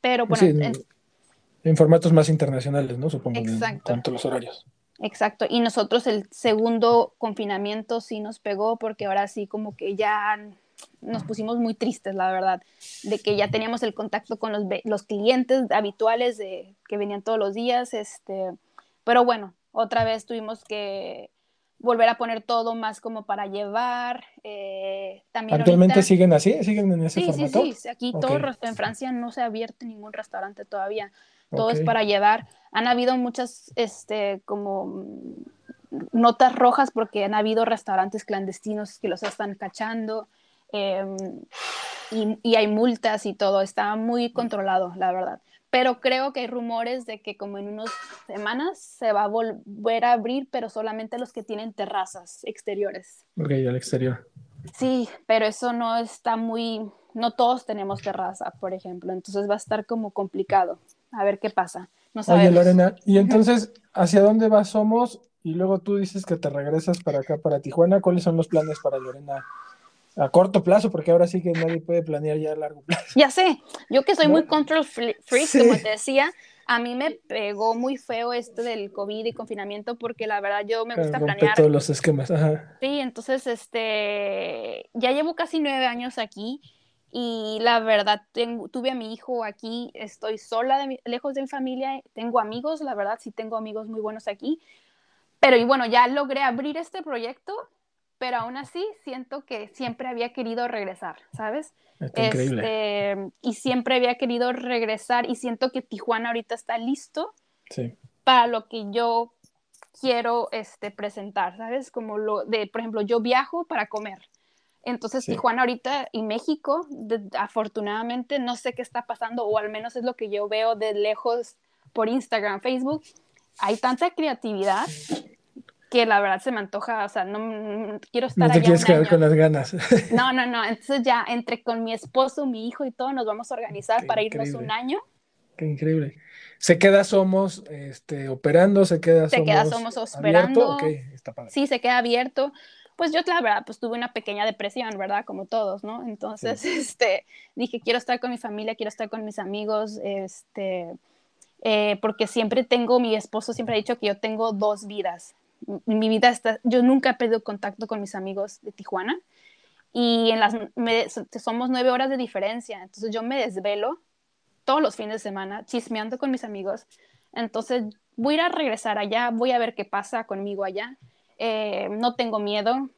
pero bueno, en, formatos más internacionales, ¿no? Supongo, exacto. en cuanto a los horarios. Exacto, y nosotros el segundo confinamiento sí nos pegó porque ahora sí como que ya nos pusimos muy tristes, la verdad, de que ya teníamos el contacto con los, los clientes habituales de, que venían todos los días, este, pero bueno, otra vez tuvimos que volver a poner todo más como para llevar. Eh, también ¿Actualmente siguen así? ¿Siguen en ese formato? Sí, sí, sí. Aquí todo, en Francia no se ha abierto ningún restaurante todavía. Todo es para llevar. Han habido muchas, este, como notas rojas porque han habido restaurantes clandestinos que los están cachando. Em, y, hay multas y todo, está muy controlado, la verdad. Pero creo que hay rumores de que como en unas semanas se va a volver a abrir, pero solamente los que tienen terrazas exteriores. Ok, al exterior. Sí, pero eso no está muy, no todos tenemos terraza, por ejemplo, entonces va a estar como complicado. A ver qué pasa. No Oye, Lorena, y entonces, ¿hacia dónde vas Somos? Y luego tú dices que te regresas para acá, para Tijuana. ¿Cuáles son los planes para Lorena a corto plazo, porque ahora sí que nadie puede planear ya a largo plazo. Ya sé, yo que soy muy control freak, como te decía, a mí me pegó muy feo esto del COVID y confinamiento porque la verdad yo me gusta planear. todos los esquemas, ajá. Sí, entonces, este, ya llevo casi nueve años aquí y la verdad tuve a mi hijo aquí, estoy sola, lejos de mi familia, tengo amigos, la verdad sí tengo amigos muy buenos aquí, pero y bueno, ya logré abrir este proyecto pero aún así siento que siempre había querido regresar, ¿sabes? Está increíble. Este, y siempre había querido regresar y siento que Tijuana ahorita está listo sí. para lo que yo quiero este, presentar, ¿sabes? Como lo de, por ejemplo, yo viajo para comer. Entonces, Tijuana ahorita y México, afortunadamente, no sé qué está pasando, o al menos es lo que yo veo de lejos por Instagram, Facebook. Hay tanta creatividad que la verdad se me antoja, o sea, no, quiero estar No te quieres quedar con las ganas. [laughs] No, no, no, entonces ya entre con mi esposo, mi hijo y todo nos vamos a organizar para irnos un año. Qué increíble. Se queda Somos este, operando, se queda se Somos, queda Somos operando. Está padre. Sí, se queda abierto. Pues yo, la verdad, pues tuve una pequeña depresión, ¿verdad? Como todos, ¿no? Entonces, [laughs] este, dije, quiero estar con mi familia, quiero estar con mis amigos, este, eh, porque siempre tengo, mi esposo siempre ha dicho que yo tengo dos vidas mi vida está, yo nunca he perdido contacto con mis amigos de Tijuana y en las, somos nueve horas de diferencia, entonces yo me desvelo todos los fines de semana chismeando con mis amigos, entonces voy a ir a regresar allá, voy a ver qué pasa conmigo allá, eh, no tengo miedo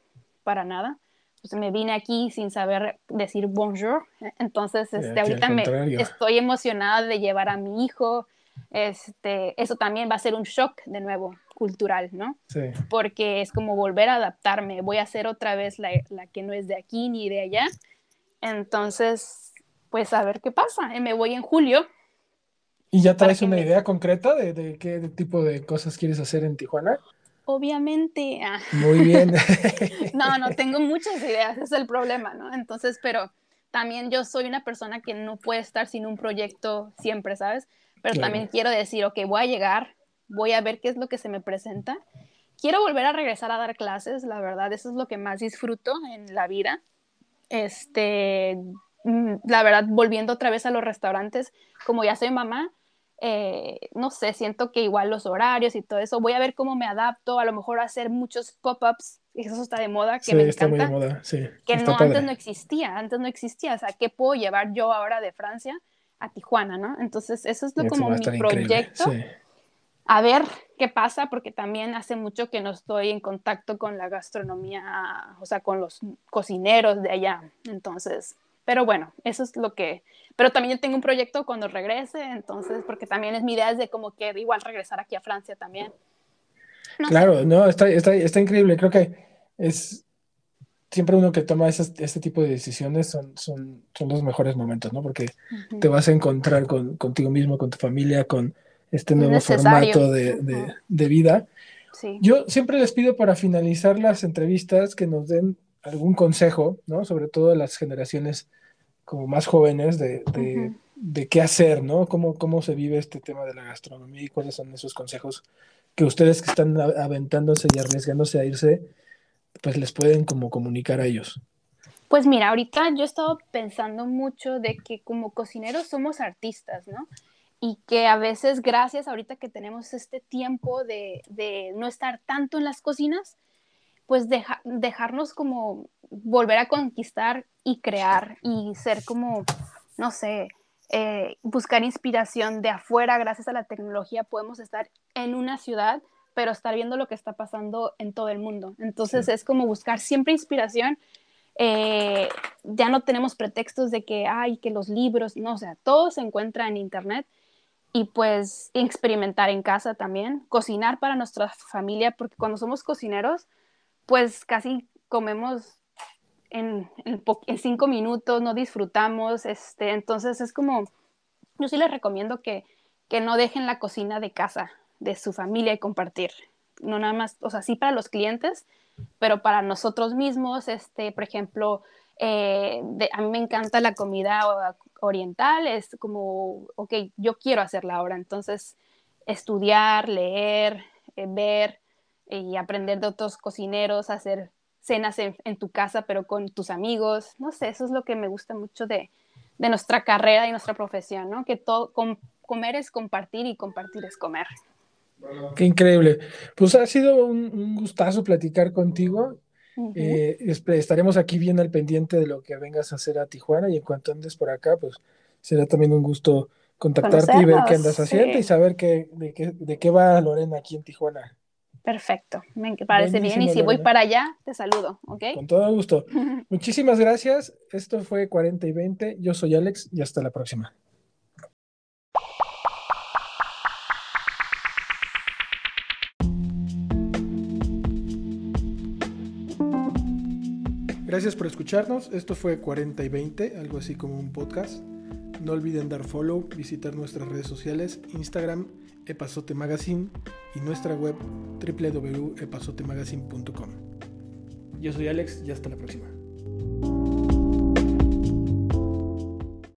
para nada, pues me vine aquí sin saber decir bonjour, entonces este, ahorita me, estoy emocionada de llevar a mi hijo, este, eso también va a ser un shock de nuevo cultural, ¿no? Sí. Porque es como volver a adaptarme, voy a ser otra vez la, la que no es de aquí ni de allá. Entonces, pues a ver qué pasa. Me voy en julio. ¿Y ya traes una idea concreta de, de, qué tipo de cosas quieres hacer en Tijuana? Obviamente. Ah. Muy bien. [laughs] no, no, tengo muchas ideas, es el problema, ¿no? Entonces, pero también yo soy una persona que no puede estar sin un proyecto siempre, ¿sabes? Pero también quiero decir, ok, voy a llegar, voy a ver qué es lo que se me presenta. Quiero volver a regresar a dar clases, la verdad, eso es lo que más disfruto en la vida. Este, mm, la verdad, volviendo otra vez a los restaurantes, como ya soy mamá, eh, no sé, siento que igual los horarios y todo eso, voy a ver cómo me adapto, a lo mejor hacer muchos pop-ups, eso está de moda, que me encanta. Está muy de moda, sí. Que no, antes no existía, antes no existía, o sea, ¿qué puedo llevar yo ahora de Francia a Tijuana, no? Entonces, eso es lo, como mi proyecto. Sí a ver qué pasa, porque también hace mucho que no estoy en contacto con la gastronomía, o sea, con los cocineros de allá. Entonces, pero bueno, eso es lo que... Pero también yo tengo un proyecto cuando regrese, entonces, porque también es mi idea es de como que igual regresar aquí a Francia también. claro, no, está, está, está, increíble. Creo que es siempre uno que toma este tipo de decisiones son, son, son los mejores momentos, ¿no? Porque te vas a encontrar con, contigo mismo, con tu familia, con este nuevo formato de, vida. Yo siempre les pido para finalizar las entrevistas que nos den algún consejo, ¿no? Sobre todo a las generaciones como más jóvenes de, de qué hacer, ¿no? ¿Cómo, ¿Cómo se vive este tema de la gastronomía y cuáles son esos consejos que ustedes que están aventándose y arriesgándose a irse, pues les pueden como comunicar a ellos? Pues mira, ahorita yo he estado pensando mucho de que como cocineros somos artistas, ¿no? Y que a veces, gracias ahorita que tenemos este tiempo de, de no estar tanto en las cocinas, pues dejarnos como volver a conquistar y crear y ser como, no sé, eh, buscar inspiración de afuera, gracias a la tecnología podemos estar en una ciudad, pero estar viendo lo que está pasando en todo el mundo. Entonces es como buscar siempre inspiración. Eh, ya no tenemos pretextos de que, ay, que los libros, no, o sea, todo se encuentra en Internet y pues experimentar en casa también, cocinar para nuestra familia, porque cuando somos cocineros, pues casi comemos en, cinco minutos, no disfrutamos, este, entonces es como, yo sí les recomiendo que, que no dejen la cocina de casa, de su familia y compartir, no nada más, o sea, sí para los clientes, pero para nosotros mismos, este, por ejemplo, eh, a mí me encanta la comida oriental, es como, ok, yo quiero hacerla ahora, entonces estudiar, leer, eh, ver y aprender de otros cocineros, hacer cenas en, tu casa, pero con tus amigos. No sé, eso es lo que me gusta mucho de, nuestra carrera y nuestra profesión, ¿no? Que todo, comer es compartir y compartir es comer. Qué increíble. Pues ha sido un, gustazo platicar contigo. Eh, estaremos aquí bien al pendiente de lo que vengas a hacer a Tijuana y en cuanto andes por acá, pues será también un gusto contactarte y ver qué andas haciendo y saber qué, de, qué, de qué va Lorena aquí en Tijuana. Perfecto, me parece bien. Y si voy para allá, te saludo, ¿ok? Con todo gusto. [laughs] Muchísimas gracias. Esto fue 40 y 20. Yo soy Alex y hasta la próxima. Gracias por escucharnos. Esto fue 40 y 20, algo así como un podcast. No olviden dar follow, visitar nuestras redes sociales, Instagram, Epazote Magazine y nuestra web www.epazotemagazine.com. Yo soy Alex y hasta la próxima.